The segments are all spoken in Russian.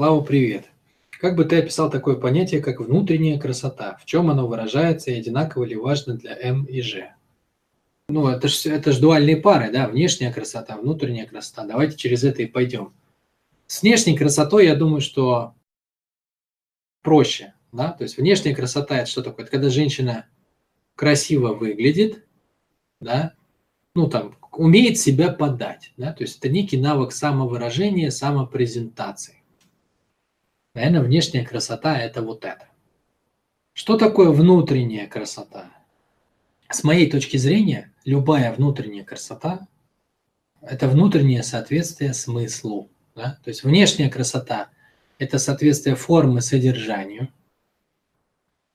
Слава, привет. Как бы ты описал такое понятие, как внутренняя красота? В чем оно выражается и одинаково ли важно для М и Ж? Ну, это же это ж дуальные пары, да, внешняя красота, внутренняя красота. Давайте через это и пойдем. С внешней красотой, я думаю, что проще, да, то есть внешняя красота – это что такое? Это когда женщина красиво выглядит, да, ну, там, умеет себя подать, да, то есть это некий навык самовыражения, самопрезентации. Наверное, внешняя красота – это вот это. Что такое внутренняя красота? С моей точки зрения, любая внутренняя красота – это внутреннее соответствие смыслу. Да? То есть внешняя красота – это соответствие формы содержанию,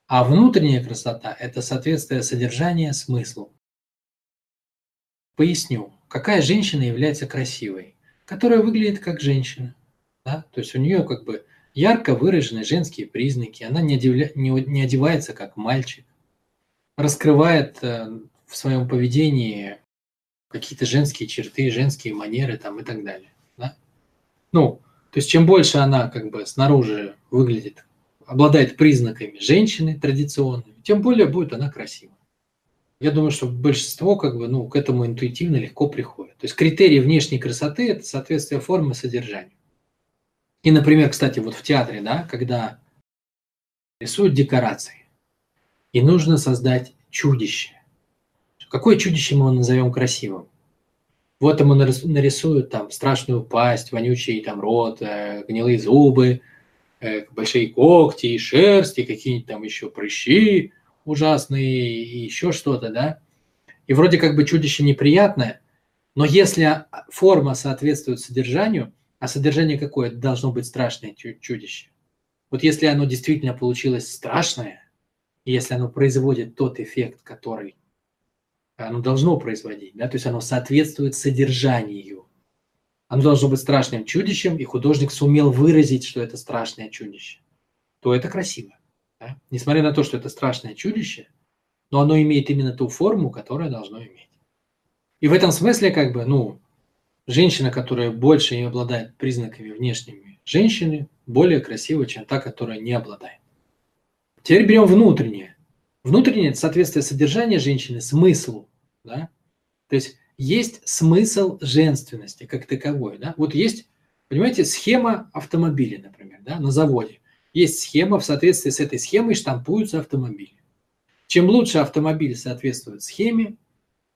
а внутренняя красота – это соответствие содержания смыслу. Поясню, какая женщина является красивой, которая выглядит как женщина. Да? То есть у нее как бы ярко выражены женские признаки, она не, одевля... не, не одевается как мальчик, раскрывает э, в своем поведении какие-то женские черты, женские манеры там и так далее. Да? Ну, то есть чем больше она как бы снаружи выглядит, обладает признаками женщины традиционными, тем более будет она красива. Я думаю, что большинство как бы, ну, к этому интуитивно легко приходит. То есть критерии внешней красоты – это соответствие формы содержанию. И, например, кстати, вот в театре, да, когда рисуют декорации, и нужно создать чудище. Какое чудище мы его назовем красивым? Вот ему нарисуют там страшную пасть, вонючий там рот, э, гнилые зубы, э, большие когти, и шерсть, и какие-нибудь там еще прыщи ужасные, и еще что-то, да? И вроде как бы чудище неприятное, но если форма соответствует содержанию – а содержание какое? должно быть страшное чудище. Вот если оно действительно получилось страшное, и если оно производит тот эффект, который оно должно производить, да, то есть оно соответствует содержанию, оно должно быть страшным чудищем, и художник сумел выразить, что это страшное чудище, то это красиво. Да? Несмотря на то, что это страшное чудище, но оно имеет именно ту форму, которое должно иметь. И в этом смысле, как бы, ну, женщина, которая больше не обладает признаками внешними женщины, более красива, чем та, которая не обладает. Теперь берем внутреннее. Внутреннее – это соответствие содержания женщины смыслу. Да? То есть есть смысл женственности как таковой. Да? Вот есть, понимаете, схема автомобиля, например, да, на заводе. Есть схема, в соответствии с этой схемой штампуются автомобили. Чем лучше автомобиль соответствует схеме,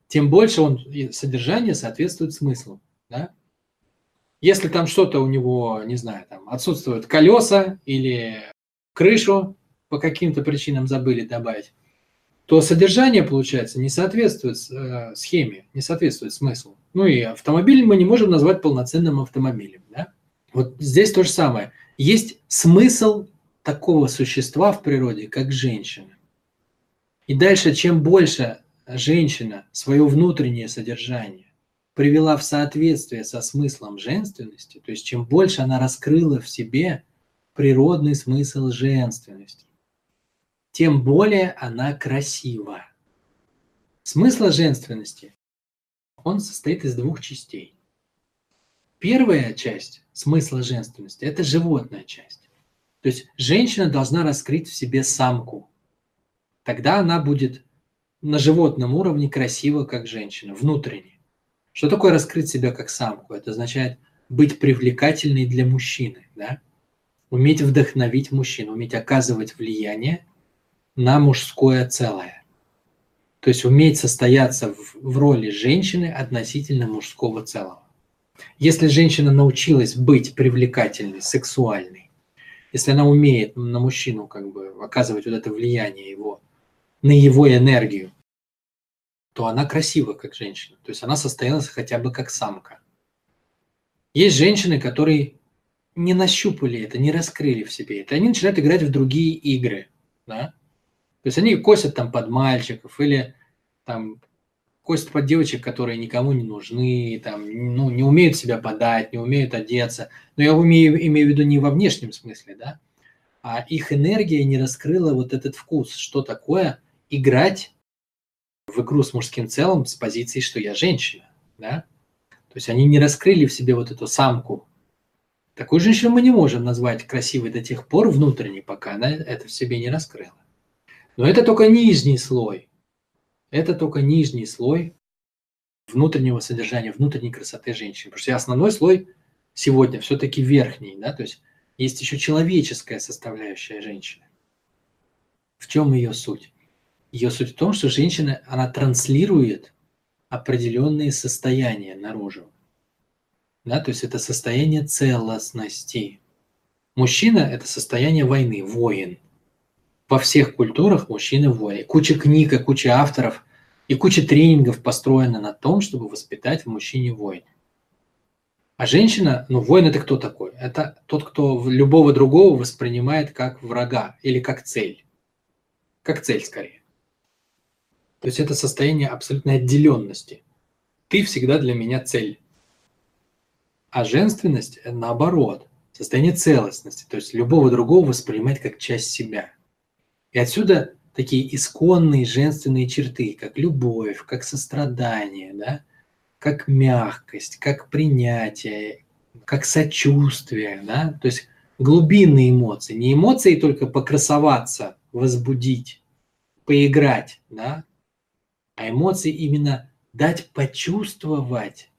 тем больше он содержание соответствует смыслу. Да? Если там что-то у него, не знаю, там отсутствуют колеса или крышу по каким-то причинам забыли добавить, то содержание, получается, не соответствует э, схеме, не соответствует смыслу. Ну и автомобиль мы не можем назвать полноценным автомобилем. Да? Вот здесь то же самое. Есть смысл такого существа в природе, как женщина. И дальше, чем больше женщина свое внутреннее содержание привела в соответствие со смыслом женственности, то есть чем больше она раскрыла в себе природный смысл женственности, тем более она красива. Смысл женственности, он состоит из двух частей. Первая часть смысла женственности – это животная часть. То есть женщина должна раскрыть в себе самку. Тогда она будет на животном уровне красива, как женщина, внутренне. Что такое раскрыть себя как самку? Это означает быть привлекательной для мужчины, да? уметь вдохновить мужчину, уметь оказывать влияние на мужское целое. То есть уметь состояться в, в роли женщины относительно мужского целого. Если женщина научилась быть привлекательной, сексуальной, если она умеет на мужчину как бы оказывать вот это влияние его, на его энергию, то она красива как женщина. То есть она состоялась хотя бы как самка. Есть женщины, которые не нащупали это, не раскрыли в себе это. Они начинают играть в другие игры. Да? То есть они косят там под мальчиков или там косят под девочек, которые никому не нужны, там, ну, не умеют себя подать, не умеют одеться. Но я умею, имею в виду не во внешнем смысле, да, а их энергия не раскрыла вот этот вкус, что такое играть в игру с мужским целым с позиции, что я женщина, да? То есть они не раскрыли в себе вот эту самку, Такую женщину мы не можем назвать красивой до тех пор внутренней, пока она это в себе не раскрыла. Но это только нижний слой. Это только нижний слой внутреннего содержания, внутренней красоты женщины. Потому что основной слой сегодня все-таки верхний, да, то есть есть еще человеческая составляющая женщины. В чем ее суть? Ее суть в том, что женщина, она транслирует определенные состояния наружу. Да, то есть это состояние целостности. Мужчина – это состояние войны, воин. Во всех культурах мужчины воины. Куча книг, и куча авторов и куча тренингов построена на том, чтобы воспитать в мужчине воина. А женщина, ну, воин это кто такой? Это тот, кто любого другого воспринимает как врага или как цель. Как цель скорее. То есть это состояние абсолютной отделенности. Ты всегда для меня цель. А женственность – наоборот, состояние целостности. То есть любого другого воспринимать как часть себя. И отсюда такие исконные женственные черты, как любовь, как сострадание, да? как мягкость, как принятие, как сочувствие. Да? То есть глубинные эмоции. Не эмоции только покрасоваться, возбудить, поиграть, да? А эмоции именно дать почувствовать,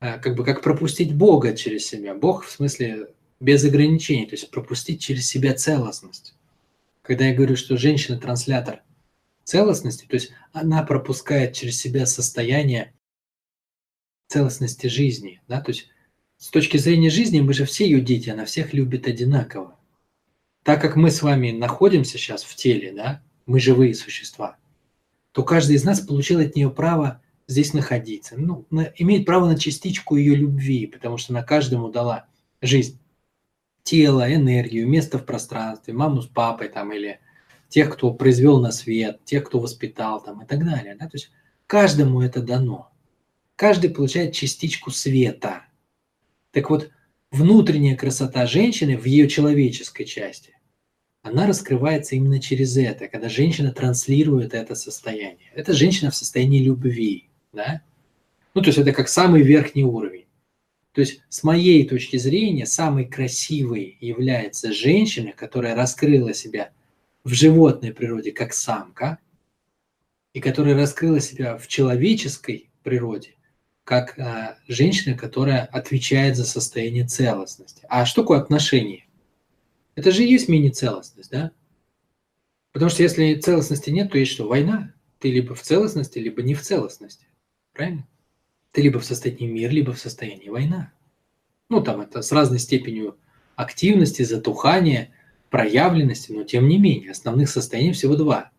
а, как бы как пропустить Бога через себя. Бог в смысле без ограничений, то есть пропустить через себя целостность. Когда я говорю, что женщина транслятор целостности, то есть она пропускает через себя состояние целостности жизни, да, то есть с точки зрения жизни мы же все ее дети, она всех любит одинаково. Так как мы с вами находимся сейчас в теле, да, мы живые существа, то каждый из нас получил от нее право здесь находиться. Ну, на, имеет право на частичку ее любви, потому что она каждому дала жизнь. Тело, энергию, место в пространстве, маму с папой там или тех, кто произвел на свет, тех, кто воспитал там и так далее. Да? То есть каждому это дано. Каждый получает частичку света. Так вот, внутренняя красота женщины в ее человеческой части она раскрывается именно через это, когда женщина транслирует это состояние. Это женщина в состоянии любви, да? Ну, то есть это как самый верхний уровень. То есть с моей точки зрения самой красивой является женщина, которая раскрыла себя в животной природе как самка, и которая раскрыла себя в человеческой природе как а, женщина, которая отвечает за состояние целостности. А что такое отношения? Это же и есть мини-целостность, да? Потому что если целостности нет, то есть что? Война. Ты либо в целостности, либо не в целостности. Правильно? Ты либо в состоянии мира, либо в состоянии война. Ну, там это с разной степенью активности, затухания, проявленности, но тем не менее, основных состояний всего два.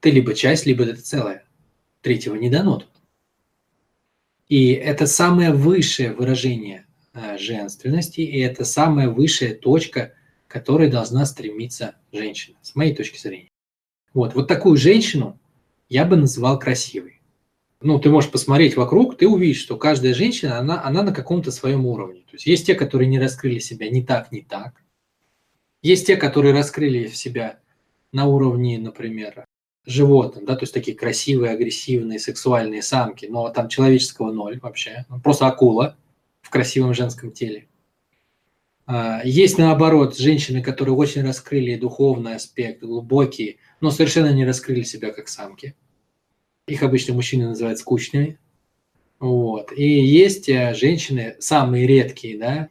Ты либо часть, либо это целое. Третьего не дано. И это самое высшее выражение э, женственности, и это самая высшая точка которой должна стремиться женщина, с моей точки зрения. Вот, вот такую женщину я бы называл красивой. Ну, ты можешь посмотреть вокруг, ты увидишь, что каждая женщина, она, она на каком-то своем уровне. То есть есть те, которые не раскрыли себя ни так, ни так. Есть те, которые раскрыли себя на уровне, например, животных, да, то есть такие красивые, агрессивные, сексуальные самки, но там человеческого ноль вообще, просто акула в красивом женском теле. А, есть, наоборот, женщины, которые очень раскрыли духовный аспект, глубокие, но совершенно не раскрыли себя как самки. Их обычно мужчины называют скучными. Вот. И есть э, женщины, самые редкие, да,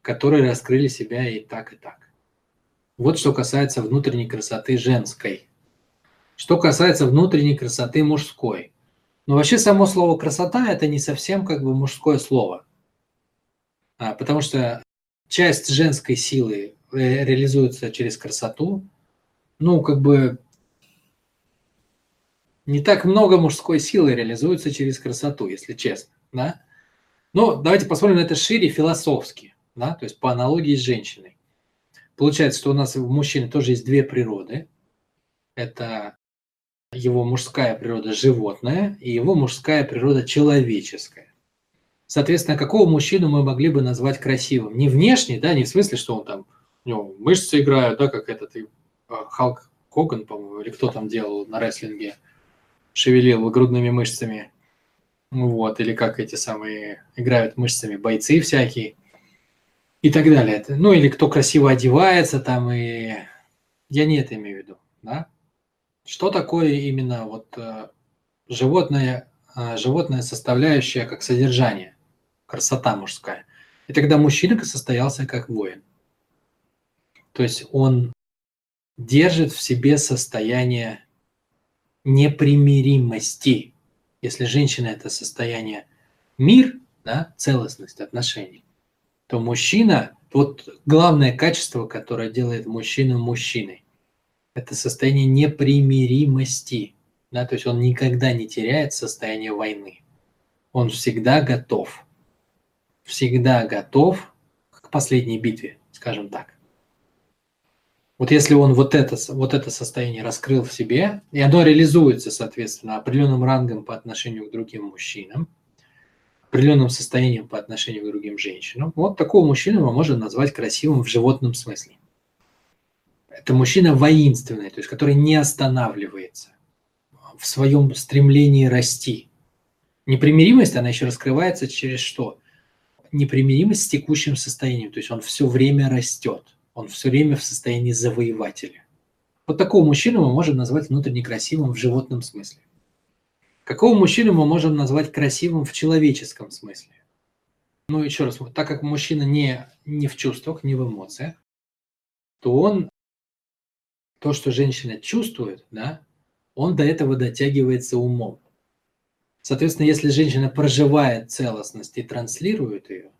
которые раскрыли себя и так, и так. Вот что касается внутренней красоты женской. Что касается внутренней красоты мужской. Ну, вообще само слово «красота» – это не совсем как бы мужское слово. А, потому что часть женской силы э, реализуется через красоту, ну, как бы не так много мужской силы реализуется через красоту, если честно, да. Но давайте посмотрим на это шире философски, да, то есть по аналогии с женщиной. Получается, что у нас в мужчине тоже есть две природы. Это его мужская природа животная и его мужская природа человеческая. Соответственно, какого мужчину мы могли бы назвать красивым? Не внешне, да, не в смысле, что он там, у него мышцы играют, да, как этот а, Халк Коган, по-моему, или кто там делал на рестлинге, шевелил грудными мышцами. Вот, или как эти самые играют мышцами бойцы всякие. и так далее. Ну или кто красиво одевается там, и я не это имею в виду. Да? Что такое именно вот э, животное, э, животное составляющее как содержание, красота мужская? Это когда мужчина состоялся как воин. То есть он держит в себе состояние непримиримости. Если женщина – это состояние мир, да, целостность отношений, то мужчина, вот главное качество, которое делает мужчину мужчиной, это состояние непримиримости. Да, то есть он никогда не теряет состояние войны. Он всегда готов. Всегда готов к последней битве, скажем так. Вот если он вот это, вот это состояние раскрыл в себе, и оно реализуется, соответственно, определенным рангом по отношению к другим мужчинам, определенным состоянием по отношению к другим женщинам, вот такого мужчину мы можем назвать красивым в животном смысле. Это мужчина воинственный, то есть который не останавливается в своем стремлении расти. Непримиримость, она еще раскрывается через что? Непримиримость с текущим состоянием, то есть он все время растет – он все время в состоянии завоевателя. Вот такого мужчину мы можем назвать внутренне красивым в животном смысле. Какого мужчину мы можем назвать красивым в человеческом смысле? Ну, еще раз, так как мужчина не, не в чувствах, не в эмоциях, то он, то, что женщина чувствует, да, он до этого дотягивается умом. Соответственно, если женщина проживает целостность и транслирует ее,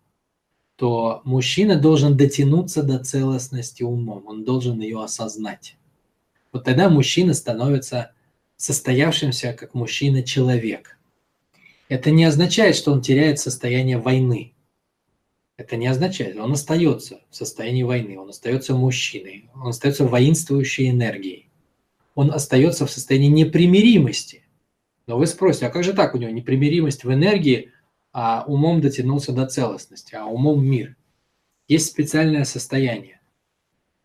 то мужчина должен дотянуться до целостности умом, он должен ее осознать. Вот тогда мужчина становится состоявшимся как мужчина-человек. Это не означает, что он теряет состояние войны. Это не означает, он остается в состоянии войны, он остается мужчиной, он остается воинствующей энергией. Он остается в состоянии непримиримости. Но вы спросите, а как же так у него непримиримость в энергии – а умом дотянулся до целостности, а умом мир. Есть специальное состояние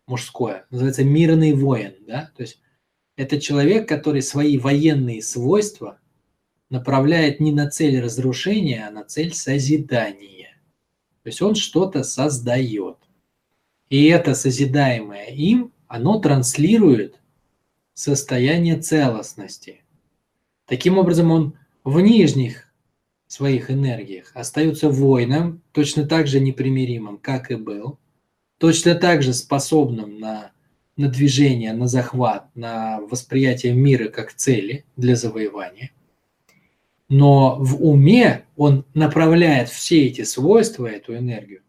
мужское, называется мирный воин, да, то есть это человек, который свои военные свойства направляет не на цель разрушения, а на цель созидания. То есть он что-то создает. И это созидаемое им, оно транслирует состояние целостности. Таким образом, он в нижних своих энергиях, остается воином, точно так же непримиримым, как и был, точно так же способным на, на движение, на захват, на восприятие мира как цели для завоевания. Но в уме он направляет все эти свойства, эту энергию,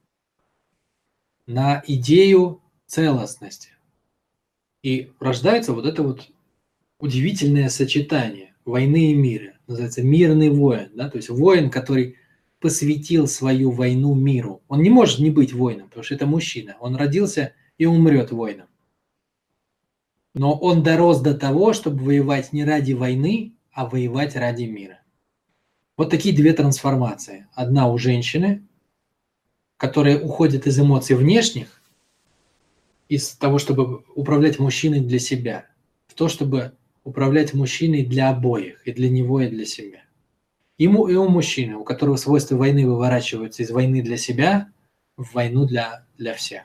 на идею целостности. И рождается вот это вот удивительное сочетание войны и мира называется мирный воин, да, то есть воин, который посвятил свою войну миру. Он не может не быть воином, потому что это мужчина. Он родился и умрет воином. Но он дорос до того, чтобы воевать не ради войны, а воевать ради мира. Вот такие две трансформации. Одна у женщины, которая уходит из эмоций внешних, из того, чтобы управлять мужчиной для себя, в то, чтобы управлять мужчиной для обоих, и для него, и для себя. Ему и у мужчины, у которого свойства войны выворачиваются из войны для себя в войну для, для всех.